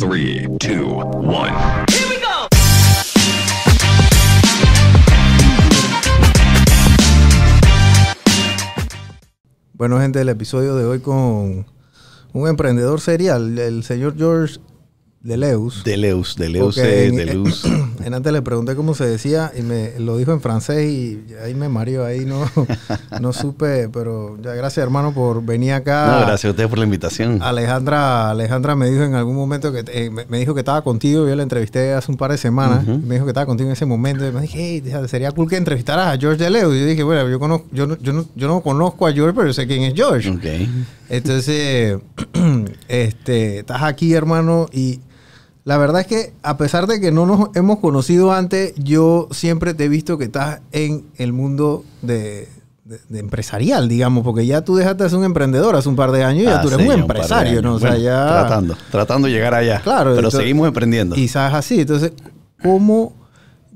Three, two, one. Bueno, gente, el episodio de hoy con un emprendedor serial, el señor George Deleus, Deleus, Porque eh, en- Deleus. En antes le pregunté cómo se decía y me lo dijo en francés y ahí me mareó, ahí no, no supe, pero ya gracias hermano por venir acá. No, gracias a ustedes por la invitación. Alejandra, Alejandra me dijo en algún momento que eh, me dijo que estaba contigo, yo la entrevisté hace un par de semanas, me dijo que estaba contigo en ese momento y me dije, hey, sería cool que entrevistaras a George Deleu. Y yo dije, bueno, yo, conozco, yo, no, yo, no, yo no conozco a George, pero yo sé quién es George. Ok. Entonces, este, estás aquí, hermano, y la verdad es que a pesar de que no nos hemos conocido antes, yo siempre te he visto que estás en el mundo de, de- de empresarial, digamos, porque ya tú dejaste de ser un emprendedor hace un par de años y ya tú eres un empresario. ¿no? O sea, Bueno, ya... Tratando, tratando de llegar allá. Claro, Pero entonces- seguimos emprendiendo. Y sabes así, entonces, ¿cómo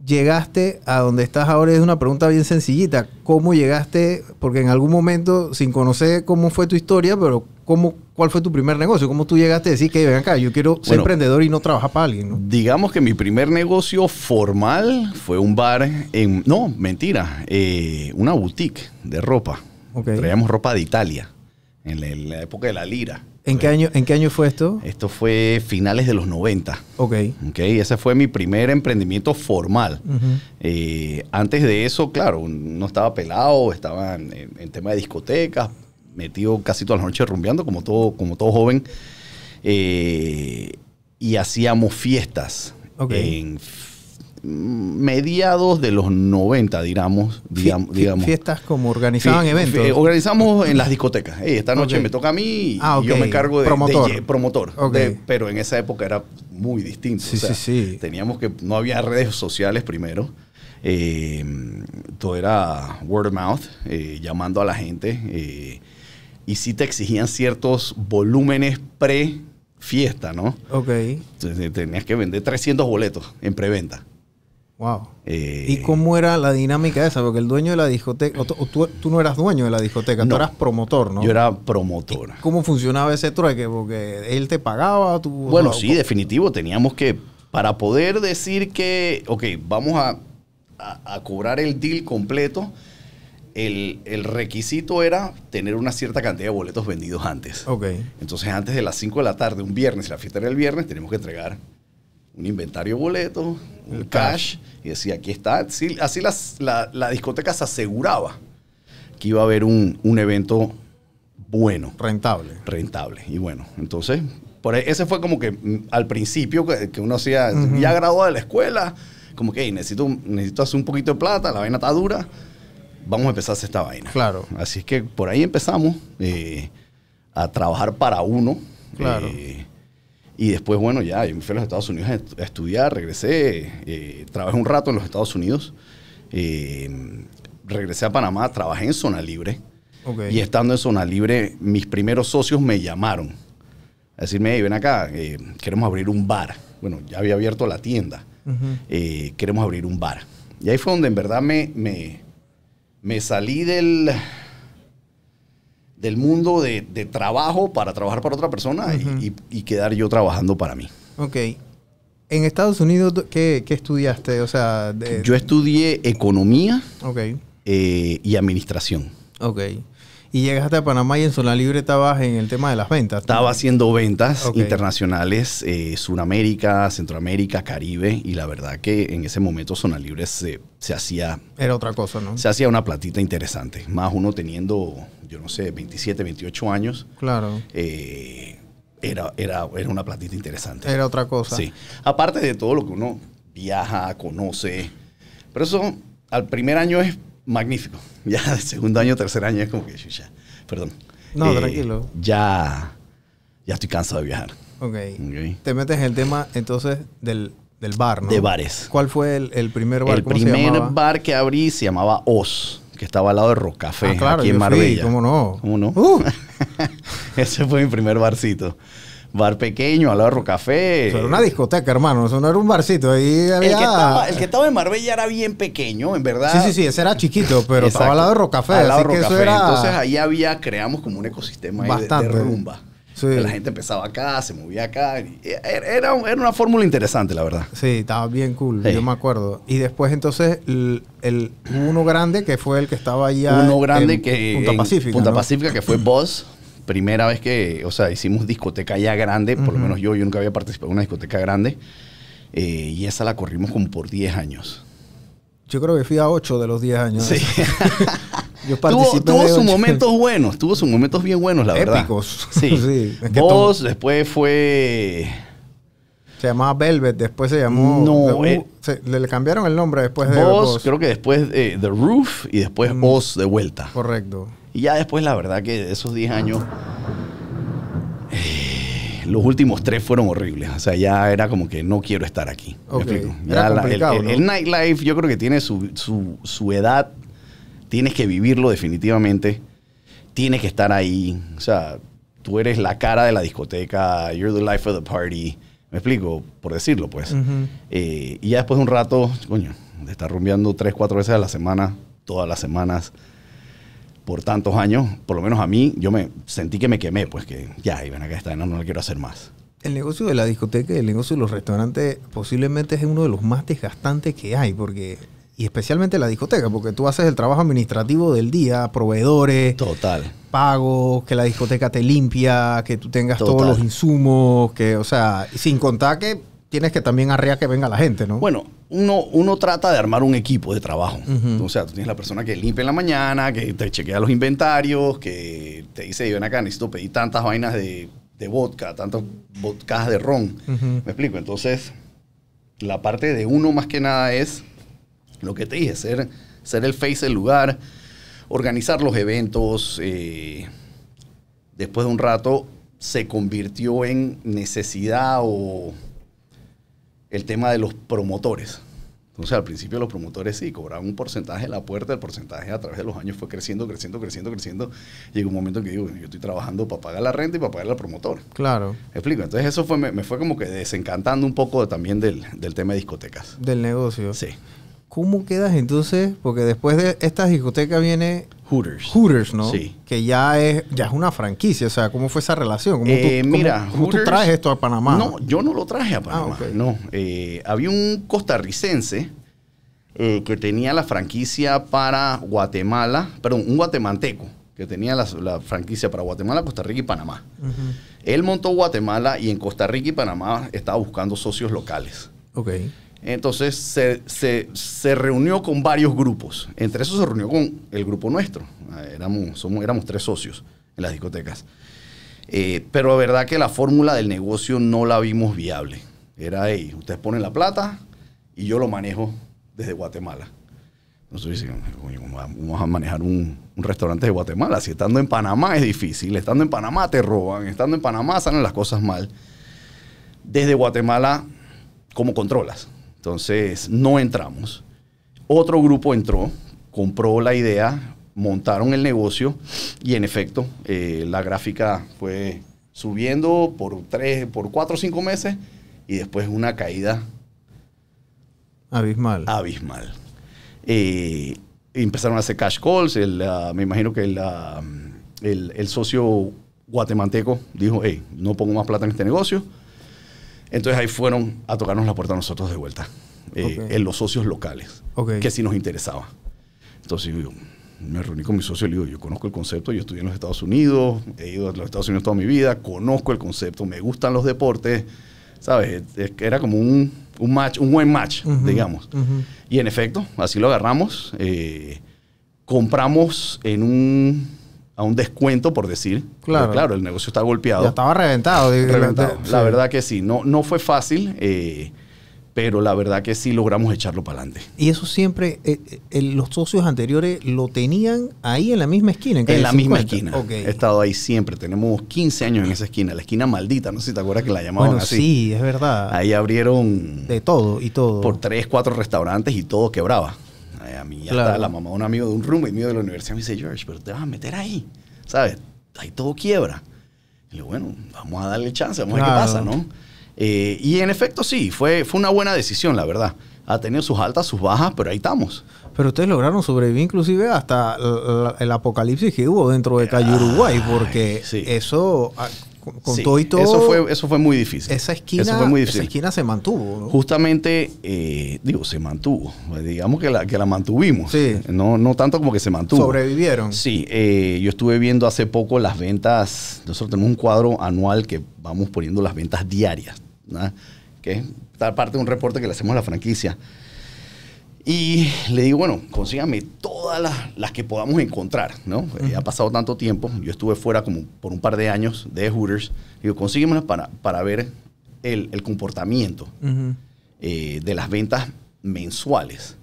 llegaste a donde estás ahora? Es una pregunta bien sencillita. ¿Cómo llegaste? Porque en algún momento, sin conocer cómo fue tu historia, pero ¿cómo, ¿cuál fue tu primer negocio? ¿Cómo tú llegaste a decir que ven acá, yo quiero ser Bueno. emprendedor y no trabajar para alguien? ¿no? Digamos que mi primer negocio formal fue un bar en... No, mentira. eh, una boutique de ropa. Ok. Traíamos ropa de Italia. En la, en la época de la lira. ¿En qué, año, ¿En qué año fue esto? Esto fue finales de los 90. Ok. Ok, ese fue mi primer emprendimiento formal. Eh, antes de eso, claro, no estaba pelado, estaba en- en tema de discotecas, metido casi todas las noches rumbeando, como todo, como todo joven. Eh, y hacíamos fiestas en mediados de los 90, digamos. digamos. Fiestas como organizaban Fie- eventos. organizamos en las discotecas. Esta noche me toca a mí y Ah, yo me encargo de Promotor. de- promotor. De- pero en esa época era muy distinto. Sí, o sea, sí, sí. Teníamos que, no había redes sociales primero. Eh, todo era word of mouth, eh, llamando a la gente. eh, y sí te exigían ciertos volúmenes pre-fiesta, ¿no? ok. Entonces, tenías que vender 300 boletos en preventa. Wow. Eh, ¿Y cómo era la dinámica esa? Porque el dueño de la discoteca, o tú, no eras dueño de la discoteca, tú eras promotor, ¿no? Yo era promotor. ¿Cómo funcionaba ese trueque? Porque él te pagaba, tú... Bueno, sí, definitivo. Teníamos que, para poder decir que, ok, vamos a, a- a cobrar el deal completo, el, el requisito era tener una cierta cantidad de boletos vendidos antes. Ok. Entonces, antes de las 5 de la tarde, un viernes, si la fiesta era el viernes, teníamos que entregar un inventario de boletos, un El cash, y decía, aquí está. Así, así las- la, la discoteca se aseguraba que iba a haber un, un evento bueno Rentable. rentable. Y bueno, entonces, por ahí- ese fue como que mm, al principio que, que uno hacía, ya graduado de la escuela, como que "Hey, necesito, necesito hacer un poquito de plata, la vaina está dura, vamos a empezar a hacer esta vaina. Claro. Así es que por ahí empezamos eh, a trabajar para uno. Claro. eh, y después, bueno, ya, yo me fui a los Estados Unidos a estu- a estudiar, regresé, eh, trabajé un rato en los Estados Unidos, regresé a Panamá, trabajé en Zona Libre. Ok. Y estando en zona libre, mis primeros socios me llamaron a decirme, "Hey, ven acá, queremos abrir un bar. Bueno, ya había abierto la tienda. Queremos abrir un bar. Y ahí fue donde en verdad me, me, me salí del, del mundo de, de trabajo para trabajar para otra persona y- Ujú. y, y quedar yo trabajando para mí. Ok. En Estados Unidos, ¿qué, qué estudiaste? O sea, de- Yo estudié economía Ok. eh, y administración. Ok. Y llegaste a Panamá y en Zona Libre estabas en el tema de las ventas. Estaba haciendo ventas internacionales, eh, Sudamérica, Centroamérica, Caribe, y la verdad que en ese momento Zona Libre se, se hacía, Era otra cosa, ¿no? se hacía una platita interesante. Más uno teniendo, yo no sé, 27, 28 años, Claro. eh, era, era, era una platita interesante. Era otra cosa. Sí. Aparte de todo lo que uno viaja, conoce. Pero eso al primer año es magnífico. Ya el segundo año, tercer año es como que, ya, perdón. Eh, No, tranquilo. Ya, ya estoy cansado de viajar. Ok. Ok. Te metes en el tema entonces del, del bar, ¿no? De bares. ¿Cuál fue el, el primer bar? El ¿Cómo se primer llamaba? bar que abrí se llamaba Oz, que estaba al lado de Rocafé, Ah, claro, aquí en yo fui, Marbella. ¿Cómo no? ¿Cómo no? Uh, Ese fue mi primer barcito. Bar pequeño, al lado de Rocafé. eso era una discoteca, hermano. Eso no era un barcito. Ahí había... El que, estaba, el que estaba en Marbella era bien pequeño, en verdad. Sí, sí, sí. Ese era chiquito, pero estaba al lado de Rocafé. Al lado así de que eso Rocafé. era... Entonces ahí había, creamos como un ecosistema ahí de- Bastante. de, rumba. Sí. La gente empezaba acá, se movía acá. Era, era, una fórmula interesante, la verdad. Sí, estaba bien cool, Sí. yo me acuerdo. Y después entonces el, uno grande que fue el que estaba allá Uno grande en que Punta Pacífica. Punta ¿no? Pacífica, que fue Buzz. Primera vez que, o sea, hicimos discoteca ya grande, por lo menos yo, yo nunca había participado en una discoteca grande. eh, y esa la corrimos como por 10 años. Yo creo que fui a 8 de los 10 años. Sí. Yo tuvo sus momentos buenos, tuvo sus momentos bien buenos, la verdad. Épicos. Sí. Sí, es que después fue... Se llamaba Velvet, después se llamó... No, eh. se- le, cambiaron el nombre después de Buzz, Boss. creo que después eh, The Roof y después Mm. Oz de vuelta. Correcto. Y ya después, la verdad que esos 10 años, eh, los últimos tres fueron horribles. O sea, ya era como que no quiero estar aquí. ¿Me Ok. explico? Ya la- el, el- ¿no? el nightlife yo creo que tiene su, su- su edad. Tienes que vivirlo definitivamente. Tienes que estar ahí. O sea, tú eres la cara de la discoteca. You're the life of the party. Me explico, por decirlo, pues. Ujú. Eh, y ya después de un rato, coño, de estar rumbeando tres, cuatro veces a la semana, todas las semanas, por tantos años, por lo menos a mí, yo me sentí que me quemé, pues que ya, y ven acá está, no, no la quiero hacer más. El negocio de la discoteca y el negocio de los restaurantes posiblemente es uno de los más desgastantes que hay, porque y especialmente la discoteca, porque tú haces el trabajo administrativo del día, proveedores, Total. pagos, que la discoteca te limpia, que tú tengas todos los insumos, que, o sea, sin contar que tienes que también arrear que venga la gente, ¿no? Bueno, uno, uno trata de armar un equipo de trabajo. O sea, tú tienes la persona que limpia en la mañana, que te chequea los inventarios, que te dice, ven acá, necesito pedir tantas vainas de, de vodka, tantas vodkas de ron. ¿Me explico? Entonces, la parte de uno más que nada es lo que te dije, ser, ser el face del lugar, organizar los eventos. eh, después de un rato se convirtió en necesidad o el tema de los promotores. Entonces, al principio los promotores sí cobraban un porcentaje en la puerta, el porcentaje a través de los años fue creciendo, creciendo, creciendo, creciendo. Llegó un momento en que digo, yo estoy trabajando para pagar la renta y para pagar al promotor. Claro, ¿Me explico? Entonces eso fue, me, me fue como que desencantando un poco también del, del tema de discotecas. del negocio. Sí. ¿Cómo quedas entonces? Porque después de esta discoteca viene Hooters. Hooters, ¿no? Sí. Que ya es, ya es una franquicia. O sea, ¿cómo fue esa relación? ¿Cómo, Eh, tú, cómo- mira, cómo tú traes esto a Panamá? No, yo no lo traje a Panamá. Ah, ok. No. Eh, había un costarricense eh, que tenía la franquicia para Guatemala, perdón, un guatemalteco que tenía la, la franquicia para Guatemala, Costa Rica y Panamá. Él montó Guatemala y en Costa Rica y Panamá estaba buscando socios locales. Ok. Entonces se, se- se reunió con varios grupos. Entre esos se reunió con el grupo nuestro. Eh, Éramos, somos, éramos tres socios en las discotecas. Eh, pero la verdad que la fórmula del negocio no la vimos viable. Era, hey, ustedes ponen la plata y yo lo manejo desde Guatemala. Nosotros decimos, "Coño, ¿cómo vamos a manejar un restaurante de Guatemala? Si estando en Panamá es difícil, estando en Panamá te roban, estando en Panamá salen las cosas mal. Desde Guatemala, ¿cómo controlas? Entonces, no entramos. Otro grupo entró, compró la idea, montaron el negocio y en efecto, eh, la gráfica fue subiendo por tres, por cuatro o cinco meses y después una caída Abismal. abismal. Eh, empezaron a hacer cash calls. el, me imagino que el, el- el socio guatemalteco dijo, hey, no pongo más plata en este negocio. Entonces ahí fueron a tocarnos la puerta a nosotros de vuelta, eh, en los socios locales, Ok. que sí nos interesaba. Entonces yo me reuní con mi socio y le digo, yo conozco el concepto, yo estudié en los Estados Unidos, he ido a los Estados Unidos toda mi vida, conozco el concepto, me gustan los deportes, ¿sabes? Era como un, un match, un buen match, digamos. ujú. Y en efecto, así lo agarramos. eh, compramos en un, a un descuento, por decir. Claro. Claro, el negocio está golpeado. Ya estaba reventado. digo, reventado. sí. La verdad que sí. No, no fue fácil, eh, pero la verdad que sí logramos echarlo para adelante. Y eso siempre, eh, eh, los socios anteriores lo tenían ahí en la misma esquina. En, En la misma 50. esquina. He estado ahí siempre. Tenemos 15 años en esa esquina. La esquina maldita. No sé si te acuerdas que la llamaban Bueno, así. sí, es verdad. Ahí abrieron De todo y todo. por tres, cuatro restaurantes y todo quebraba. Eh, A mí ya Claro. está la mamá de un amigo de un roommate mío de la universidad me dice, George, pero te vas a meter ahí, ¿sabes? Ahí todo quiebra. Y le digo, bueno, vamos a darle chance, vamos a ver qué pasa, ¿no? Eh, y en efecto sí, fue, fue una buena decisión, la verdad. Ha tenido sus altas, sus bajas, pero ahí estamos. Pero ustedes lograron sobrevivir inclusive hasta el apocalipsis que hubo dentro de Calle Uruguay, porque sí. eso, ah, con, con Sí, todo y todo. Eso fue, eso fue muy difícil. esa esquina, Eso fue muy esa difícil. esquina se mantuvo. ¿no? Justamente, eh, digo, se mantuvo. Digamos que la, que la mantuvimos. Sí. No, no tanto como que se mantuvo. Sobrevivieron. Sí, eh, yo estuve viendo hace poco las ventas. Nosotros tenemos un cuadro anual que vamos poniendo las ventas diarias, ¿no? que es parte de un reporte que le hacemos a la franquicia. Y le digo, bueno, consígame todas las, las que podamos encontrar, ¿no? Eh, Ha pasado tanto tiempo, yo estuve fuera como por un par de años de Hooters. Digo, consíguemelas para, para ver el, el comportamiento Ujú. eh, de las ventas mensuales.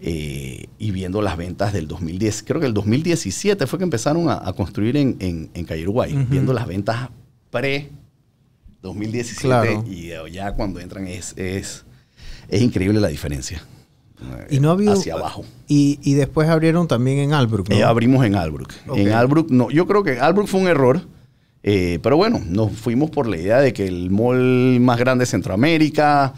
Eh, y viendo las ventas del 2010, creo que el 2017 fue que empezaron a, a construir en, en, en Calle Uruguay, Ujú. viendo las ventas pre 2017 Claro. y ya cuando entran es, es, es increíble la diferencia. Y no ha habido. Hacia abajo. Y, y después abrieron también en Albrook, ¿no? Eh, abrimos en Albrook. Ok. En Albrook, no, yo creo que Albrook fue un error, eh, pero bueno, nos fuimos por la idea de que el mall más grande de Centroamérica,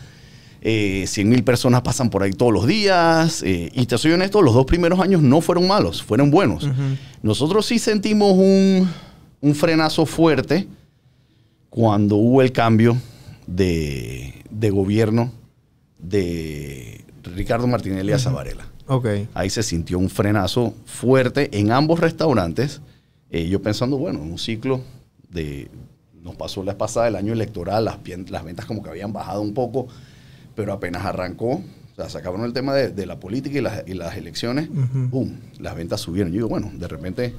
eh, 100 mil personas pasan por ahí todos los días, eh, y te soy honesto, los dos primeros años no fueron malos, fueron buenos. Nosotros sí sentimos un, un frenazo fuerte cuando hubo el cambio de, de gobierno de Ricardo Martinelli a Zavarela. Ok. Ahí se sintió un frenazo fuerte en ambos restaurantes. Eh, yo pensando, bueno, en un ciclo de... Nos pasó la pasada el año electoral, las, ventas como que habían bajado un poco, pero apenas arrancó, o sea, se acabaron el tema de, de la política y las, y las elecciones, Ujú. ¡boom! Las ventas subieron. Yo digo, bueno, de repente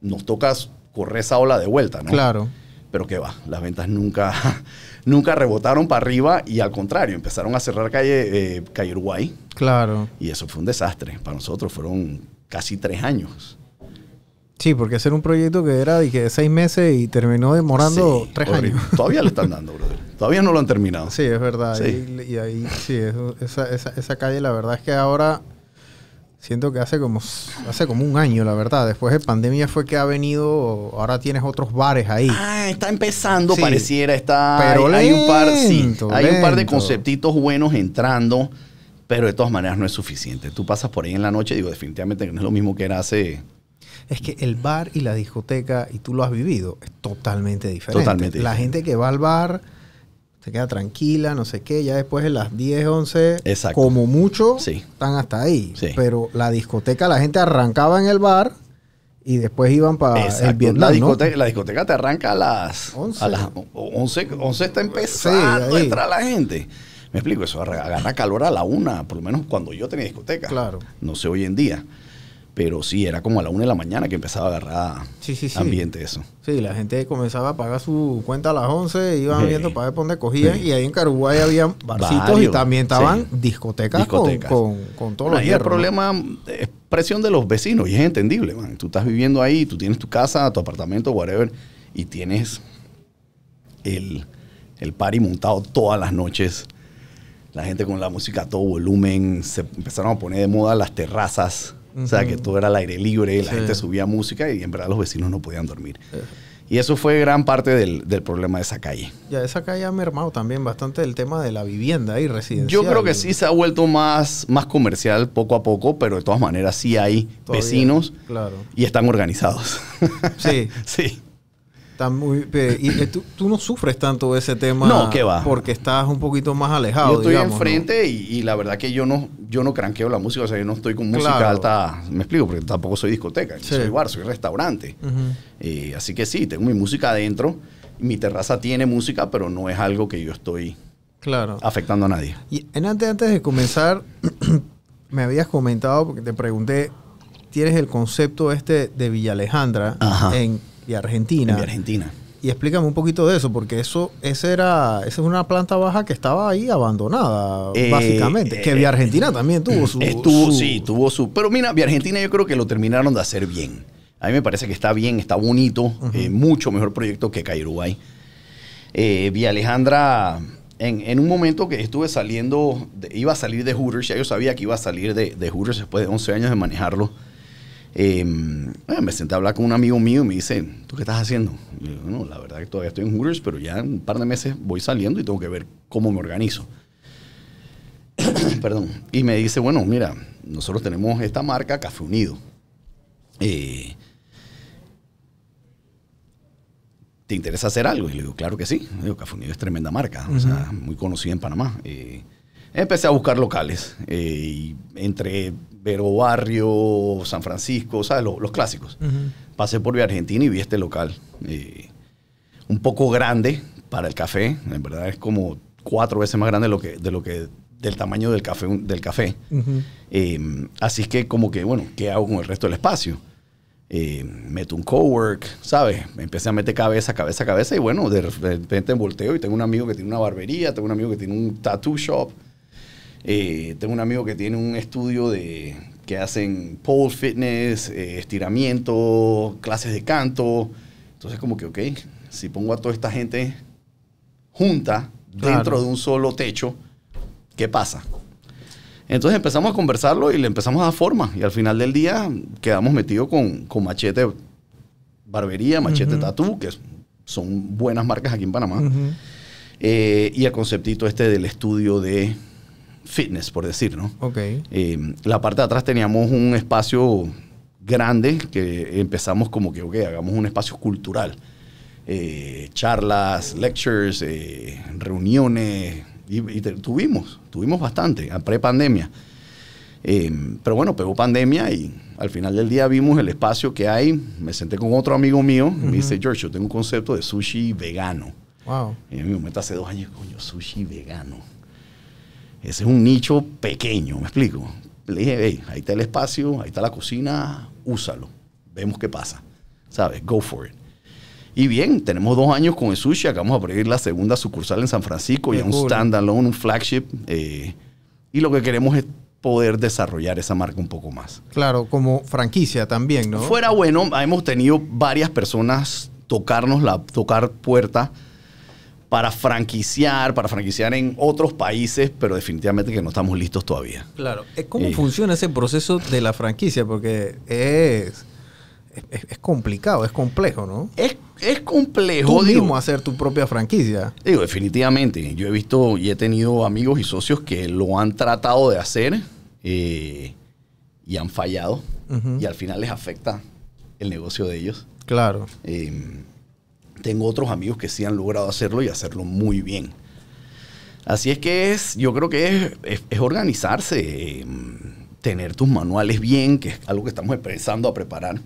nos toca correr esa ola de vuelta, ¿no? Claro. Pero qué va, las ventas nunca, nunca rebotaron para arriba y al contrario, empezaron a cerrar calle, eh, calle Uruguay. Claro. Y eso fue un desastre. Para nosotros fueron casi tres años. Sí, porque ese era un proyecto que era de que seis meses y terminó demorando Sí, tres horrible. años. Todavía lo están dando, brother. Todavía no lo han terminado. Sí, es verdad. Sí. Y, y ahí, sí, eso- esa, esa, esa calle, la verdad es que ahora siento que hace como, hace como un año, la verdad. Después de pandemia fue que ha venido, ahora tienes otros bares ahí. Ah, está empezando, Sí. pareciera, está. Pero hay, hay un par, sí, lento, hay un par de conceptitos buenos entrando, pero de todas maneras no es suficiente. Tú pasas por ahí en la noche, digo, definitivamente no es lo mismo que era hace. Es que el bar y la discoteca, y tú lo has vivido, es totalmente diferente. Totalmente La diferente. gente que va al bar se queda tranquila, no sé qué, ya después de las 10, 11, Exacto. como mucho, Sí. están hasta ahí. Sí. Pero la discoteca, la gente arrancaba en el bar y después iban para el. Vietnam, la, ¿no? discoteca, la discoteca te arranca a las 11. A las 11, 11 está empezando Sí, a entrar la gente. Me explico, eso agarra calor a la una, por lo menos cuando yo tenía discoteca. Claro. No sé hoy en día. Pero sí, era como a la una de la mañana que empezaba a agarrar Sí, sí, sí. ambiente eso. Sí, la gente comenzaba a pagar su cuenta a las 11, iban Sí. viendo para ver por dónde cogían, Sí. y ahí en Caruguay había barcitos y también estaban discotecas, Discotecas. Con, con, con todos Bueno, los el hierros, ¿no? problema es presión de los vecinos y es entendible, man. Tú estás viviendo ahí, tú tienes tu casa, tu apartamento, whatever, y tienes el, el party montado todas las noches. La gente con la música a todo volumen, se empezaron a poner de moda las terrazas, o sea, que todo era al aire libre, la Sí. gente subía música y en verdad los vecinos no podían dormir. Y eso fue gran parte del, del problema de esa calle. Ya esa calle ha mermado también bastante el tema de la vivienda y residencial. Yo creo que sí se ha vuelto más, más comercial poco a poco, pero de todas maneras sí hay Todavía, vecinos Claro. y están organizados. Sí. sí. Está muy, pe- y eh, tú, tú no sufres tanto ese tema. No, ¿qué va? Porque estás un poquito más alejado. yo estoy digamos, ¿no? enfrente y, y la verdad que yo no, yo no cranqueo la música, o sea, yo no estoy con música Claro. alta, me explico, porque tampoco soy discoteca, Sí. soy bar, soy restaurante. Eh, así que sí, tengo mi música adentro, mi terraza tiene música, pero no es algo que yo estoy Claro. afectando a nadie. Y en antes, antes de comenzar, me habías comentado, porque te pregunté, tienes el concepto este de Villa Alejandra Ajá. en Villa Argentina. En mi Argentina. Y explícame un poquito de eso, porque eso, ese era, esa es una planta baja que estaba ahí abandonada, Eh, básicamente. que eh, Villa Argentina también tuvo su. Estuvo, su- sí, tuvo su. Pero mira, Vía Argentina yo creo que lo terminaron de hacer bien. A mí me parece que está bien, está bonito, eh, mucho mejor proyecto que Cairuguay. Eh, Vía Alejandra, en, en un momento que estuve saliendo, de- iba a salir de Hooters, ya yo sabía que iba a salir de, de Hooters después de 11 años de manejarlo. Eh, me senté a hablar con un amigo mío y me dice, ¿tú qué estás haciendo? Y yo, no, la verdad que todavía estoy en Hooters, pero ya en un par de meses voy saliendo y tengo que ver cómo me organizo. Perdón. Y me dice, bueno, mira, nosotros tenemos esta marca Café Unido. Eh, ¿te interesa hacer algo? Y le digo, claro que sí. Digo, Café Unido es tremenda marca, o sea, muy conocida en Panamá. Eh, empecé a buscar locales, eh, y entre Vero Barrio, San Francisco, ¿sabes? Los, los clásicos. Pasé por Vía Argentina y vi este local. eh, un poco grande para el café, en verdad es como cuatro veces más grande de lo que, de lo que del tamaño del café. Del café. Ujú. Eh, así es que como que, bueno, ¿qué hago con el resto del espacio? Eh, meto un cowork, ¿sabes? Empecé a meter cabeza, cabeza, cabeza y bueno, de repente volteo y tengo un amigo que tiene una barbería, tengo un amigo que tiene un tattoo shop, eh, tengo un amigo que tiene un estudio de que hacen pole fitness, eh, estiramiento, clases de canto. Entonces como que, ok, si pongo a toda esta gente junta Claro. dentro de un solo techo, ¿qué pasa? Entonces empezamos a conversarlo y le empezamos a dar forma. Y al final del día quedamos metidos con, con Machete Barbería, Machete Ujú. Tattoo, que son buenas marcas aquí en Panamá. Eh, y el conceptito este del estudio de fitness, por decir, ¿no? Ok. Eh, la parte de atrás teníamos un espacio grande que empezamos como que, ok, hagamos un espacio cultural. Eh, charlas, lectures, eh, reuniones, y, y te- tuvimos, tuvimos bastante, pre-pandemia. Pero bueno, pegó pandemia y al final del día vimos el espacio que hay. Me senté con otro amigo mío y me dice, George, yo tengo un concepto de sushi vegano. Wow. Y mí me momento hace dos años, coño, sushi vegano. Ese es un nicho pequeño, ¿me explico? Le dije, hey, ahí está el espacio, ahí está la cocina, úsalo. Vemos qué pasa. ¿Sabes? Go for it. Y bien, tenemos dos años con el sushi. Acabamos de abrir la segunda sucursal en San Francisco, Qué ya un cool. standalone, un flagship. eh, y lo que queremos es poder desarrollar esa marca un poco más. Claro, como franquicia también, ¿no? Fuera bueno, hemos tenido varias personas tocarnos la tocar puerta para franquiciar, para franquiciar en otros países, pero definitivamente que no estamos listos todavía. Claro. Eh, ¿Cómo Eh. funciona ese proceso de la franquicia? Porque es, es, es complicado, es complejo, ¿no? Es, es complejo, Tú digo, mismo hacer tu propia franquicia. digo, definitivamente. Yo he visto y he tenido amigos y socios que lo han tratado de hacer eh, y han fallado y al final les afecta el negocio de ellos. Claro. Eh, tengo otros amigos que sí han logrado hacerlo y hacerlo muy bien. Así es que es, yo creo que es, es- es organizarse, eh, tener tus manuales bien, que es algo que estamos empezando a preparar.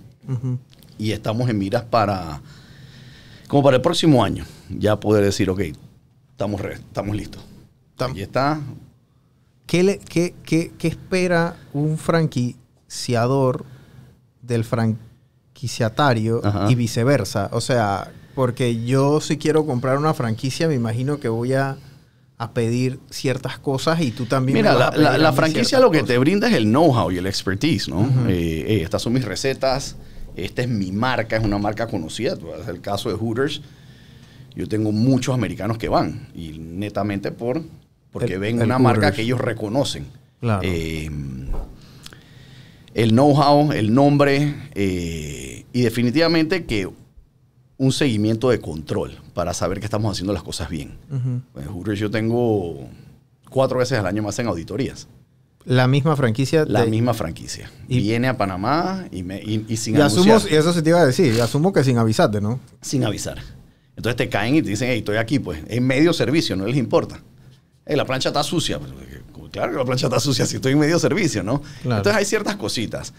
Y estamos en miras para, como para el próximo año, ya poder decir, ok, estamos, re- estamos listos. Tam- Ahí está. ¿Qué, le- qué- qué- qué espera un franquiciador del franquiciatario Ajá. y viceversa? O sea, porque yo si quiero comprar una franquicia, me imagino que voy a, a pedir ciertas cosas y tú también. me Mira, vas a la, pedir la- a la franquicia lo que te brinda es el know-how y el expertise, ¿no? Eh, eh, estas son mis recetas, esta es mi marca, es una marca conocida. Vas el caso de Hooters. Yo tengo muchos americanos que van y netamente por porque El- ven el una marca que ellos reconocen. Claro. Eh, el know-how, el nombre eh, y definitivamente que un seguimiento de control para saber que estamos haciendo las cosas bien. Ujú. En Hooters yo tengo cuatro veces al año más en auditorías. La misma franquicia. La de- misma franquicia. Y- Viene a Panamá y, me- y- y sin anunciar, y eso se te iba a decir, y asumo que sin avisarte, ¿no? sin avisar. Entonces te caen y te dicen, hey, estoy aquí, pues, en medio servicio, no les importa. Hey, la plancha está sucia. Pues, claro que la plancha está sucia si estoy en medio servicio, ¿no? Claro. Entonces hay ciertas cositas.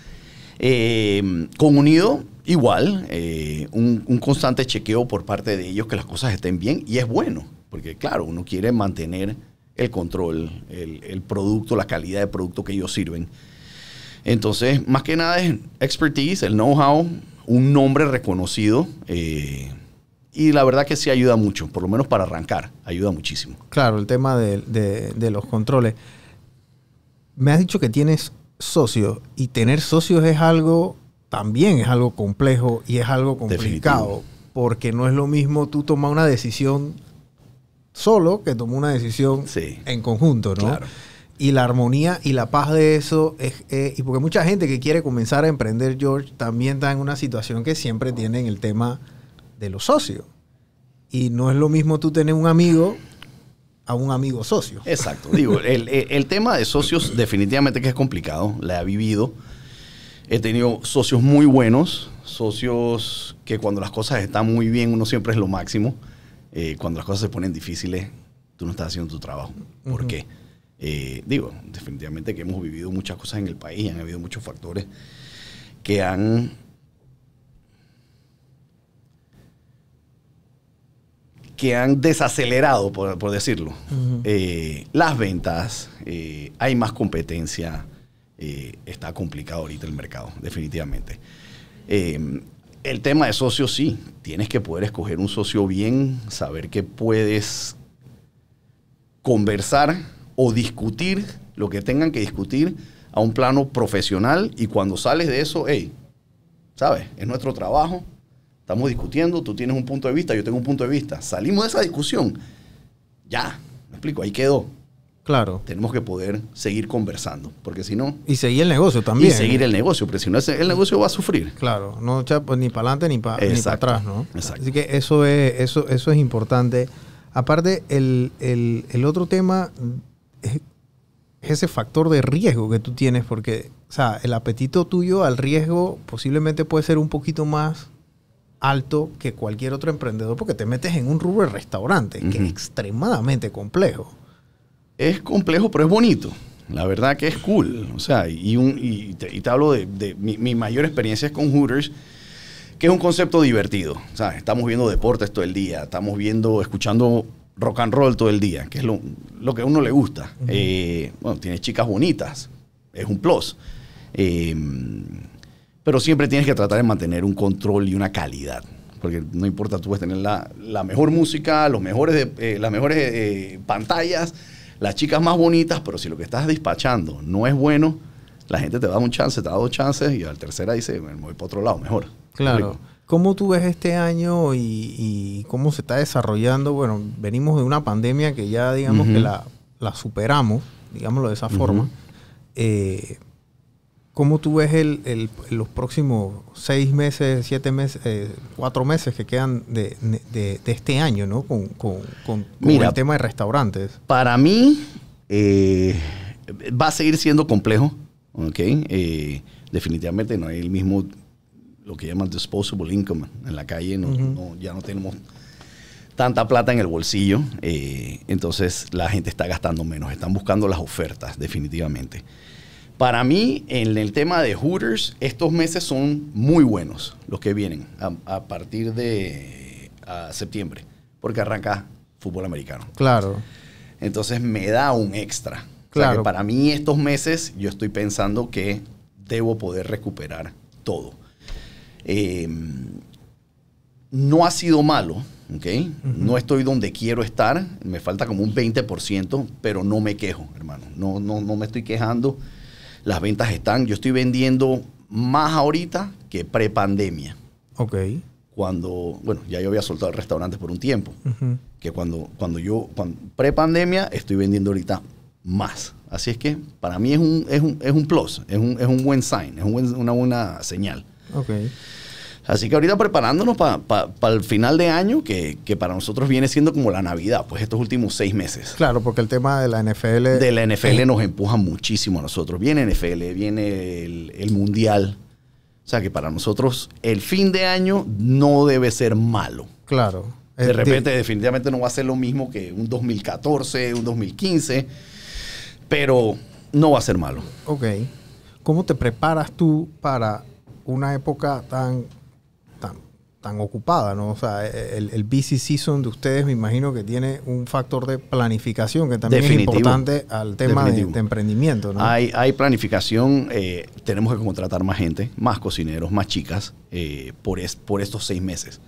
Eh, con Unido, igual, eh, un, constante chequeo por parte de ellos que las cosas estén bien y es bueno, porque claro, uno quiere mantener el control, el, producto, la calidad de producto que ellos sirven. Entonces, más que nada es expertise, el know-how, un nombre reconocido eh, y la verdad que sí ayuda mucho, por lo menos para arrancar, ayuda muchísimo. Claro, el tema de los controles. Me has dicho que tienes socios y tener socios es algo, también es algo complejo y es algo complicado. Definitivo. Porque no es lo mismo tú tomar una decisión solo que tomar una decisión Sí. en conjunto, ¿no? Claro. Y la armonía y la paz de eso es... eh, y porque mucha gente que quiere comenzar a emprender, George, también está en una situación que siempre tienen el tema de los socios. Y no es lo mismo tú tener un amigo a un amigo socio. Exacto. Digo, el, el- el tema de socios definitivamente que es complicado, la he vivido. He tenido socios muy buenos, socios que cuando las cosas están muy bien, uno siempre es lo máximo. Eh, cuando las cosas se ponen difíciles, tú no estás haciendo tu trabajo. ¿Por qué? Eh, digo, definitivamente que hemos vivido muchas cosas en el país, han habido muchos factores que han que han desacelerado, por, por decirlo, eh, las ventas, eh, hay más competencia, eh, está complicado ahorita el mercado, definitivamente. Eh, el tema de socios, sí, tienes que poder escoger un socio bien, saber que puedes conversar o discutir lo que tengan que discutir a un plano profesional y cuando sales de eso, hey, ¿sabes? Es nuestro trabajo, estamos discutiendo, tú tienes un punto de vista, yo tengo un punto de vista. Salimos de esa discusión, ya, me explico, ahí quedó. Claro. Tenemos que poder seguir conversando, porque si no, Y seguir el negocio también. y seguir el negocio, porque si no, el negocio va a sufrir. Claro, no pues, ni para adelante ni para Exacto, atrás, ¿no? exacto. Así que eso es, eso, eso es importante. Aparte, el, el- el otro tema es, es ese factor de riesgo que tú tienes, porque, o sea, el apetito tuyo al riesgo posiblemente puede ser un poquito más alto que cualquier otro emprendedor, porque te metes en un rubro de restaurante, que es extremadamente complejo. Es complejo, pero es bonito. La verdad que es cool. O sea, y, un- y te, y te hablo de, de mi, mi mayor experiencia es con Hooters, que es un concepto divertido. O sea, estamos viendo deportes todo el día, estamos viendo, escuchando rock and roll todo el día, que es lo, lo que a uno le gusta. Eh, bueno, tienes chicas bonitas, es un plus. Eh, pero siempre tienes que tratar de mantener un control y una calidad. Porque no importa, tú puedes tener la, la mejor música, los mejores de- eh, las mejores eh, pantallas, las chicas más bonitas, pero si lo que estás despachando no es bueno, la gente te da un chance, te da dos chances y al tercera dice, me voy para otro lado, mejor. Claro. ¿Me ¿Cómo tú ves este año y, y cómo se está desarrollando? Bueno, venimos de una pandemia que ya digamos que la, la superamos, digámoslo de esa forma. Eh, ¿Cómo tú ves el, el- los próximos seis meses, siete meses, eh, cuatro meses que quedan de, de- de este año, ¿no? Con, con- con- con Mira. el tema de restaurantes. Para mí eh, va a seguir siendo complejo, ¿ok? Eh, definitivamente no hay el mismo, lo que llaman disposable income en la calle, no- ya no tenemos tanta plata en el bolsillo, eh, entonces la gente está gastando menos, están buscando las ofertas, definitivamente. Para mí, en el tema de Hooters, estos meses son muy buenos, los que vienen a, a partir de a septiembre, porque arranca fútbol americano. Claro. Entonces me da un extra. O sea Claro. que para mí estos meses yo estoy pensando que debo poder recuperar todo. Eh, no ha sido malo, ¿ok? No estoy donde quiero estar, me falta como un 20%, pero no me quejo, hermano. No, no, no me estoy quejando. Las ventas están, yo estoy vendiendo más ahorita que pre-pandemia. Ok. Cuando, bueno, ya yo había soltado el restaurante por un tiempo que cuando, cuando yo, cuando, pre-pandemia, estoy vendiendo ahorita más. Así es que para mí es un, es un, es un plus, es un, es un buen sign, es un buen- una buena señal. Ok. Así que ahorita preparándonos para el final de año, que, que para nosotros viene siendo como la Navidad, pues estos últimos seis meses. Claro, porque el tema de la NFL... De la NFL nos empuja muchísimo a nosotros. Viene NFL, viene el, el Mundial. O sea que para nosotros el fin de año no debe ser malo. Claro. De repente, definitivamente no va a ser lo mismo que un 2014, un 2015, pero no va a ser malo. Ok. ¿Cómo te preparas tú para una época tan, tan, ocupada, ¿no? O sea, el, el busy season de ustedes me imagino que tiene un factor de planificación que también Definitivo. es importante al tema de, emprendimiento, ¿no? Hay, hay planificación, eh, tenemos que contratar más gente, más cocineros, más chicas, eh, por, es- por estos seis meses.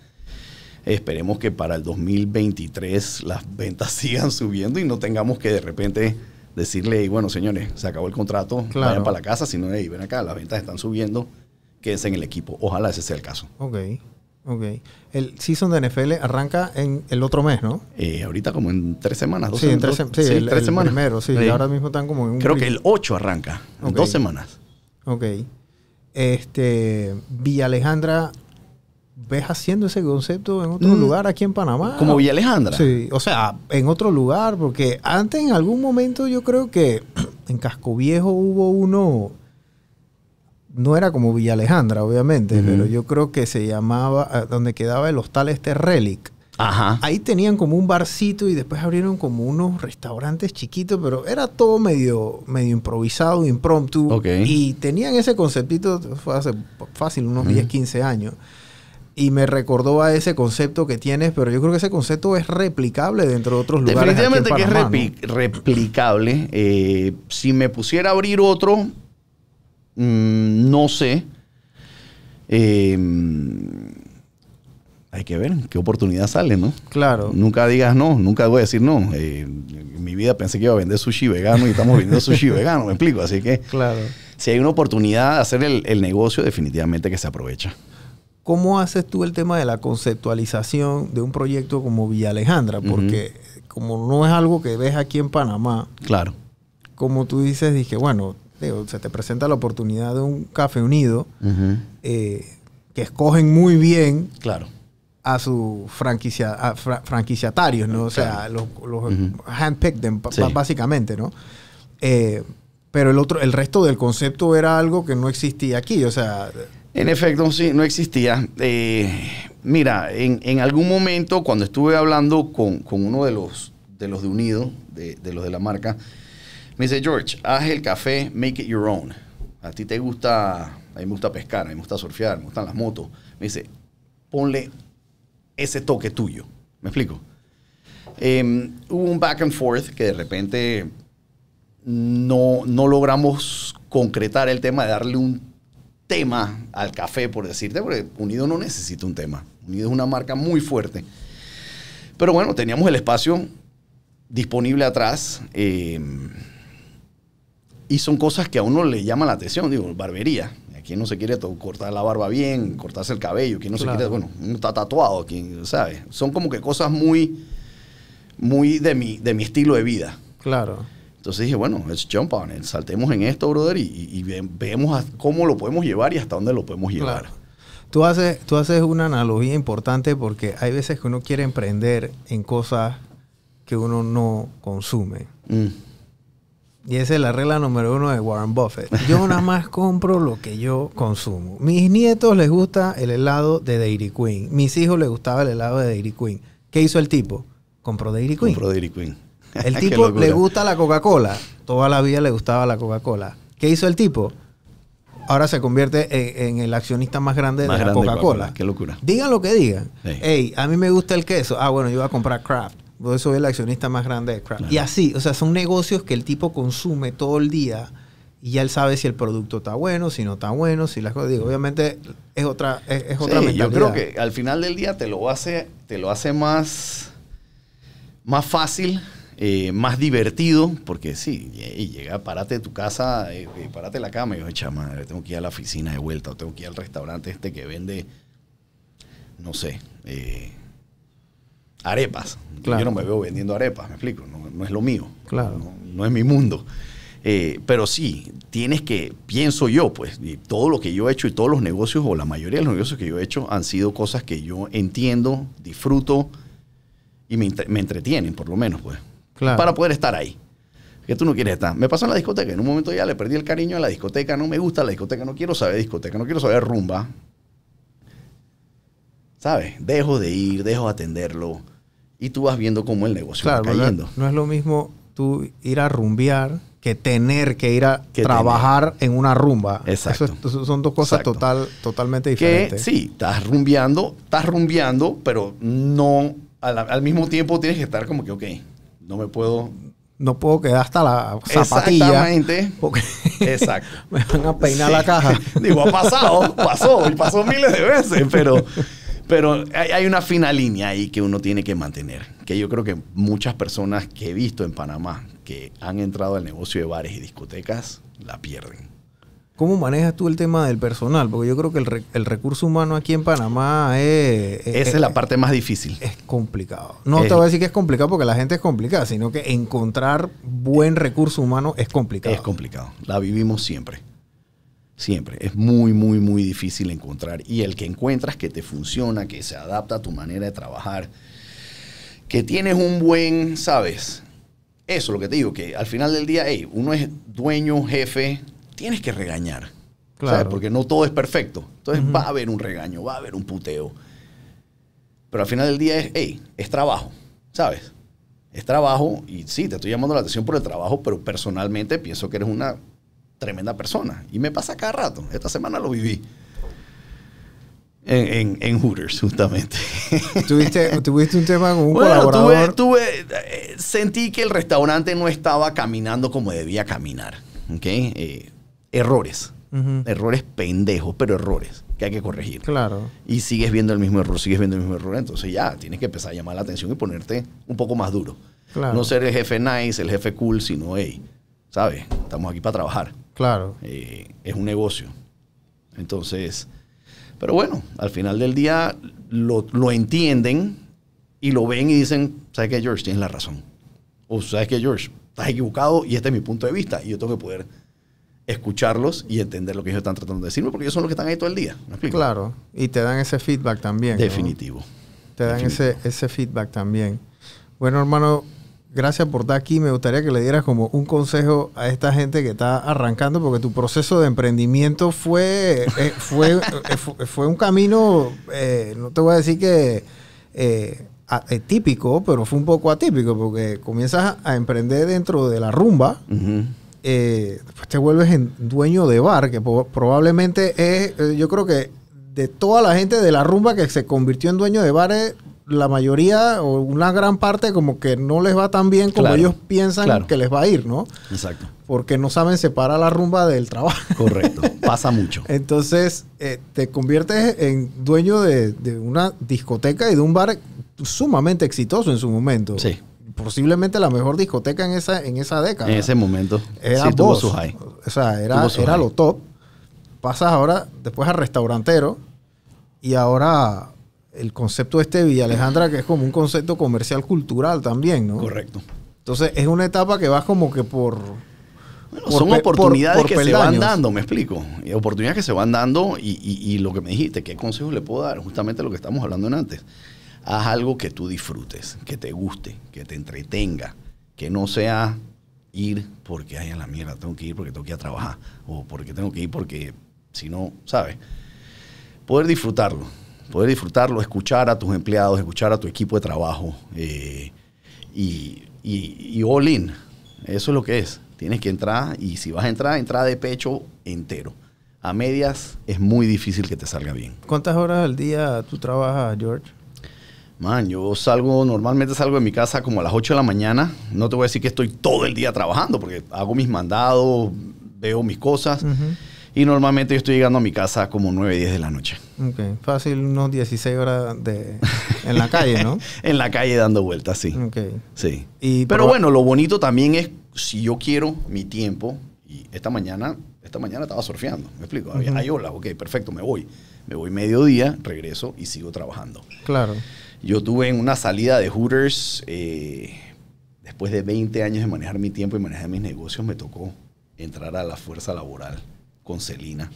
Esperemos que para el 2023 las ventas sigan subiendo y no tengamos que de repente decirle, "Hey, bueno, señores, se acabó el contrato, Claro. vayan para la casa, sino, hey, ven acá, las ventas están subiendo, quédense en el equipo. Ojalá ese sea el caso. Ok, ok. El season de NFL arranca en el otro mes, ¿no? Eh, ahorita como en tres semanas, dos Sí, en semanas. tres, dos- sí, sí, el, tres el semanas. primero, sí. Sí. y Ahora mismo están como en un... Creo que el 8 arranca, en dos semanas. Ok. Este, Villa Alejandra, ¿ves haciendo ese concepto en otro Mm. lugar aquí en Panamá? Como Villa Alejandra. Sí, o sea, en otro lugar, porque antes en algún momento yo creo que en Casco Viejo hubo uno, no era como Villa Alejandra, obviamente, pero yo creo que se llamaba, eh, donde quedaba el hostal este Relic. Ajá. Ahí tenían como un barcito y después abrieron como unos restaurantes chiquitos, pero era todo medio, medio improvisado, impromptu. Ok. Y tenían ese conceptito, fue hace fácil, unos 10, 15 años. Y me recordó a ese concepto que tienes, pero yo creo que ese concepto es replicable dentro de otros lugares. aquí en Definitivamente que es replicable. Eh, si me pusiera a abrir otro, mm, no sé. Eh, hay que ver qué oportunidad sale, ¿no? Claro. Nunca digas no, nunca voy a decir no. Eh, en mi vida pensé que iba a vender sushi vegano y estamos vendiendo sushi vegano, me explico. Así que Claro. si hay una oportunidad de hacer el, el negocio, definitivamente que se aprovecha. ¿Cómo haces tú el tema de la conceptualización de un proyecto como Villa Alejandra? Porque como no es algo que ves aquí en Panamá, Claro. como tú dices, dije, bueno, digo, se te presenta la oportunidad de un café unido eh, que escogen muy bien Claro. a sus franquicia, a fra- franquiciatarios, ¿no? O sea, los, los Ujú. handpick them, pa- Sí. pa- básicamente, ¿no? Eh, pero el otro, el resto del concepto era algo que no existía aquí, o sea, En efecto, sí, no existía. Eh, mira, en, en algún momento cuando estuve hablando con, con uno de los de los de Unido, de, de los de la marca, me dice, George, haz el café, make it your own. A ti te gusta, a mí me gusta pescar, a mí me gusta surfear, me gustan las motos. Me dice, ponle ese toque tuyo. ¿Me explico? Eh, hubo un back and forth que de repente no, no logramos concretar el tema de darle un tema al café, por decirte, porque Unido no necesita un tema. Unido es una marca muy fuerte. Pero bueno, teníamos el espacio disponible atrás. eh, y son cosas que a uno le llaman la atención. Digo, barbería. ¿A quién no se quiere cortar la barba bien, cortarse el cabello? ¿Quién no Claro. se quiere? Bueno, uno está tatuado, ¿quién sabe? Son como que cosas muy, muy de mi, de mi estilo de vida. claro. Entonces dije, bueno, let's jump on it. Saltemos en esto, brother, y, y- y ve- veamos a- cómo lo podemos llevar y hasta dónde lo podemos llevar. Claro. Tú haces, tú haces una analogía importante porque hay veces que uno quiere emprender en cosas que uno no consume. Mm, Y esa es la regla número uno de Warren Buffett. Yo nada más compro lo que yo consumo. Mis nietos les gusta el helado de Dairy Queen. Mis hijos les gustaba el helado de Dairy Queen. ¿Qué hizo el tipo? Compró Dairy Queen. compró Dairy Queen. El tipo le gusta la Coca-Cola. Toda la vida le gustaba la Coca-Cola. ¿Qué hizo el tipo? Ahora se convierte en, en el accionista más grande Más de la Coca-Cola. Coca-Cola. Qué locura. Digan lo que digan. Sí. Ey, a mí me gusta el queso. Ah, bueno, yo voy a comprar Kraft. Yo soy el accionista más grande de. Claro. Y así, o sea, son negocios que el tipo consume todo el día y ya él sabe si el producto está bueno, si no está bueno, si las cosas. Digo, obviamente es otra, es, es otra Sí, mentalidad. yo creo que al final del día te lo hace, te lo hace más, más fácil, eh, más divertido, porque sí, y llega, párate de tu casa, eh, eh, párate de la cama y yo, chama, tengo que ir a la oficina de vuelta, o tengo que ir al restaurante este que vende, no sé, arepas. Claro. Yo no me veo vendiendo arepas, me explico, no, no es lo mío, Claro. no, no es mi mundo. Eh, pero sí, tienes que, pienso yo, pues, y todo lo que yo he hecho y todos los negocios, o la mayoría de los negocios que yo he hecho, han sido cosas que yo entiendo, disfruto y me, me entretienen, por lo menos, pues. Claro. Para poder estar ahí. Que tú no quieres estar. Me pasó en la discoteca. En un momento ya le perdí el cariño a la discoteca. No me gusta la discoteca. No quiero saber discoteca. No quiero saber rumba. ¿Sabes? Dejo de ir, dejo de atenderlo. Y tú vas viendo cómo el negocio Claro, va cayendo. no es lo mismo tú ir a rumbear que tener que ir a Que trabajar en una rumba. Exacto. Eso es- son dos cosas Exacto. total, totalmente Que diferentes. sí, estás rumbeando, estás rumbeando, pero no al, al mismo tiempo tienes que estar como que, ok, no me puedo. No puedo quedar hasta la zapatilla. Exactamente. Porque Exacto. me van a peinar Sí. la caja. Digo, ha pasado, pasó, y pasó miles de veces, pero, pero hay, una fina línea ahí que uno tiene que mantener. Que yo creo que muchas personas que he visto en Panamá que han entrado al negocio de bares y discotecas la pierden. ¿Cómo manejas tú el tema del personal? Porque yo creo que el, re- el recurso humano aquí en Panamá es, Esa es la parte más difícil. es complicado. No Es- te voy a decir que es complicado porque la gente es complicada, sino que encontrar buen recurso humano es complicado. Es complicado. La vivimos siempre. Siempre. Es muy, muy, muy difícil encontrar. Y el que encuentras que te funciona, que se adapta a tu manera de trabajar, que tienes un buen, ¿sabes? Eso es lo que te digo, que al final del día, hey, uno es dueño, jefe, tienes que regañar. Claro. ¿sabes? Porque no todo es perfecto. Entonces va a haber un regaño, va a haber un puteo. Pero al final del día es, hey, es trabajo, ¿sabes? Es trabajo y sí, te estoy llamando la atención por el trabajo, pero personalmente pienso que eres una tremenda persona. Y me pasa cada rato. Esta semana lo viví. En, en, en Hooters, justamente. ¿Tuviste, tuviste un tema con un Bueno, colaborador. tuve, eh, sentí que el restaurante no estaba caminando como debía caminar. ¿ok? Eh, errores. Errores pendejos, pero errores que hay que corregir. Claro. Y sigues viendo el mismo error, sigues viendo el mismo error. Entonces ya tienes que empezar a llamar la atención y ponerte un poco más duro. Claro. No ser el jefe nice, el jefe cool, sino, hey, ¿sabes? Estamos aquí para trabajar. Claro. Eh, es un negocio. Entonces, pero bueno, al final del día lo, lo entienden y lo ven y dicen, ¿sabes qué, George? Tienes la razón. O ¿sabes qué, George? Estás equivocado y este es mi punto de vista. Y yo tengo que poder escucharlos y entender lo que ellos están tratando de decirme porque ellos son los que están ahí todo el día. ¿Me explico? Claro. Y te dan ese feedback también. ¿no? Definitivo. Te dan ese, ese feedback también. Bueno, hermano, gracias por estar aquí. Me gustaría que le dieras como un consejo a esta gente que está arrancando, porque tu proceso de emprendimiento fue, eh, fue, eh, fu- fue un camino, eh, no te voy a decir que eh, eh, típico, pero fue un poco atípico, porque comienzas a emprender dentro de la rumba. Eh, después te vuelves en dueño de bar, que probablemente es, eh, yo creo que de toda la gente de la rumba que se convirtió en dueño de bares, la mayoría o una gran parte como que no les va tan bien como Claro, ellos piensan claro. que les va a ir, ¿no? Exacto. Porque no saben separar la rumba del trabajo. Correcto. Pasa mucho. Entonces eh, te conviertes en dueño de, de una discoteca y de un bar sumamente exitoso en su momento. Sí. Posiblemente la mejor discoteca en esa, en esa década. En ese momento. Era sí, tuvo Boss. su high. O sea, era, era high. lo top. Pasas ahora después a restaurantero y ahora el concepto este de Villa Alejandra que es como un concepto comercial cultural también, ¿no? Correcto. Entonces es una etapa que vas como que por... Bueno, por son oportunidades por- por que se van dando, me explico. Y oportunidades que se van dando y, y- y lo que me dijiste, ¿qué consejos le puedo dar? Justamente lo que estamos hablando en antes. Haz algo que tú disfrutes, que te guste, que te entretenga, que no sea ir porque, ay, a la mierda, tengo que ir porque tengo que ir a trabajar, o porque tengo que ir porque, si no, ¿sabes? Poder disfrutarlo, poder disfrutarlo, escuchar a tus empleados, escuchar a tu equipo de trabajo eh, y, y, y all in. Eso es lo que es. Tienes que entrar y si vas a entrar, entrar de pecho entero. A medias es muy difícil que te salga bien. ¿Cuántas horas al día tú trabajas, George? Man, yo salgo, normalmente salgo de mi casa como a las 8 de la mañana. No te voy a decir que estoy todo el día trabajando porque hago mis mandados, veo mis cosas. Ujú. Y normalmente yo estoy llegando a mi casa como 9, 10 de la noche. Ok, fácil, unos 16 horas de, en la calle, ¿no? en la calle dando vueltas, sí. Ok. Sí. Y Pero bueno, lo bonito también es si yo quiero mi tiempo y esta mañana, esta mañana estaba surfeando, ¿me explico? Había- Ujú. Hay olas, ok, perfecto, me voy. Me voy mediodía, regreso y sigo trabajando. Claro. Yo tuve en una salida de Hooters, eh, después de 20 años de manejar mi tiempo y manejar mis negocios, me tocó entrar a la fuerza laboral con Celina.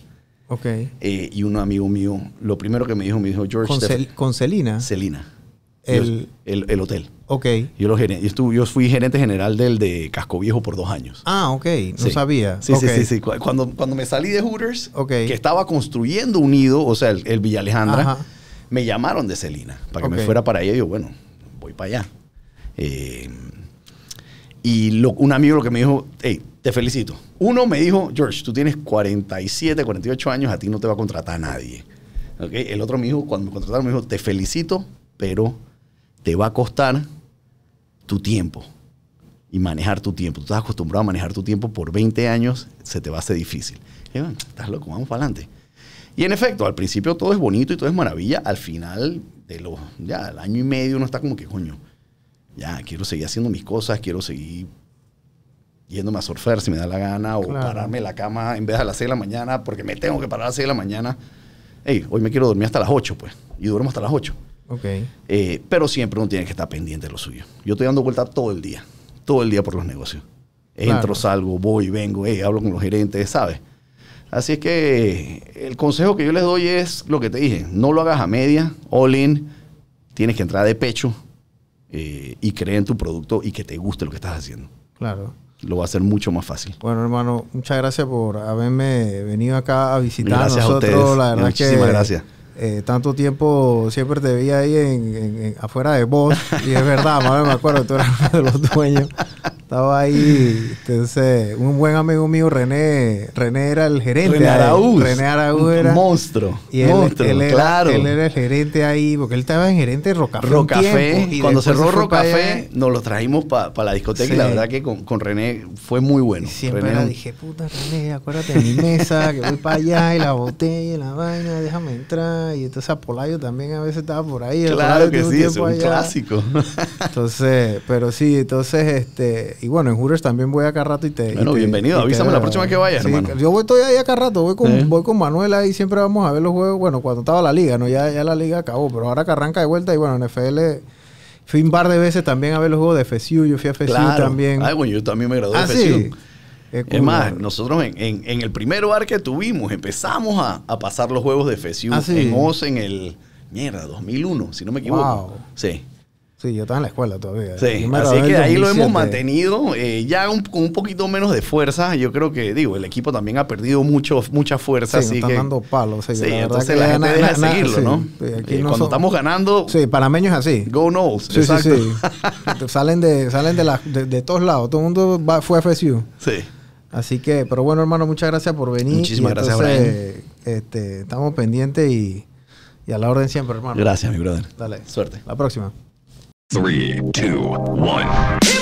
Ok. Eh, y un amigo mío, lo primero que me dijo, me dijo, George, Con, Cel- con Celina. Celina. El- el, el hotel. Ok. Yo, lo geren- yo, estuve- yo fui gerente general del de Casco Viejo por dos años. Ah, ok. No Sí. sabía. Sí, sí, sí, sí. Cu- Cuando, cuando me salí de Hooters, Ok. que estaba construyendo un nido, o sea, el, el Villa Alejandra, Ajá. me llamaron de Celina para que me fuera para allá. Y yo, bueno, voy para allá. Eh, y un amigo lo que me dijo, hey, te felicito. Uno me dijo, George, tú tienes 47, 48 años, a ti no te va a contratar nadie. ¿Ok? El otro me dijo, cuando me contrataron, me dijo, te felicito, pero te va a costar tu tiempo y manejar tu tiempo. Tú estás acostumbrado a manejar tu tiempo por 20 años, se te va a hacer difícil. Y yo, "Bueno, estás loco, vamos para adelante. Y en efecto, al principio todo es bonito y todo es maravilla. Al final de los, ya, al año y medio uno está como que, coño, ya, quiero seguir haciendo mis cosas, quiero seguir yéndome a surfear si me da la gana, o Claro. pararme en la cama en vez de a las 6 de la mañana, porque me tengo que parar a las 6 de la mañana. Hey, hoy me quiero dormir hasta las 8, pues, y duermo hasta las 8. Ok. Eh, pero siempre uno tiene que estar pendiente de lo suyo. Yo estoy dando vuelta todo el día, todo el día por los negocios. Entro, Claro. salgo, voy, vengo, hablo con los gerentes, ¿sabes? Así es que el consejo que yo les doy es lo que te dije, no lo hagas a media, all in, tienes que entrar de pecho eh, y creer en tu producto y que te guste lo que estás haciendo. Claro. lo va a hacer mucho más fácil. Bueno, hermano, muchas gracias por haberme venido acá a visitar Gracias a nosotros. ustedes. La verdad Muchísimas que gracias. eh, tanto tiempo siempre te veía ahí en, en- en- afuera de vos. Y es verdad, madre, me acuerdo, tú eras uno de los dueños. Estaba ahí, entonces, un buen amigo mío, René, René era el gerente. René. Araúz. René Araúz Un era. monstruo. Y él, monstruo, él era, claro. él era el gerente ahí, porque él estaba en gerente de Rocafé. Rocafé, tiempo, y cuando cerró. Rocafé, nos lo trajimos para la discoteca Sí. y la verdad que con, con René fue muy bueno. Y siempre René era, dije, puta René, acuérdate de mi mesa, que voy para allá y la botella y la vaina, déjame entrar. Y entonces Apolayo también a veces estaba por ahí. Claro que sí, es un allá. clásico. Entonces, pero sí, entonces, este, y bueno, en Hooters también voy acá rato y te. Bueno, y te- bienvenido, y te- avísame la próxima que vayas, Sí, hermano. Yo voy estoy ahí acá rato, voy con, voy con Manuela y siempre vamos a ver los juegos. Bueno, cuando estaba la liga, ¿no? Ya, ya la liga acabó, pero ahora que arranca de vuelta, y bueno, en FL fui un par de veces también a ver los juegos de FSU, yo fui a FSU claro. también. Ay, bueno, yo también me gradué ah, de. FSU. Es más, ¿no? nosotros en, en- en el primer bar que tuvimos empezamos a, a pasar los juegos de FSU Ah, sí. en Oz en el, mierda, 2001, si no me equivoco. Wow. Sí, Sí, yo estaba en la escuela todavía. sí. Así que ahí lo hemos 2007. mantenido eh, ya un- con un poquito menos de fuerza. Yo creo que, digo, el equipo también ha perdido mucho, mucha fuerza. Sí, así están que, dando palos. Sí, sí, la verdad entonces la gente na- deja de na- seguirlo, sí, ¿no? sí, aquí Eh, no cuando son- estamos ganando, Sí, panameños es así. go Knowles. Sí, Exacto. sí, sí. salen de, salen de, la- de, de todos lados. Todo el mundo va- fue a FSU. Sí. Así que, pero bueno, hermano, muchas gracias por venir. Muchísimas Y gracias, entonces, Este, estamos pendientes y, y a la orden siempre, hermano. Gracias, mi brother. Dale. Suerte. La próxima. Three, two, one.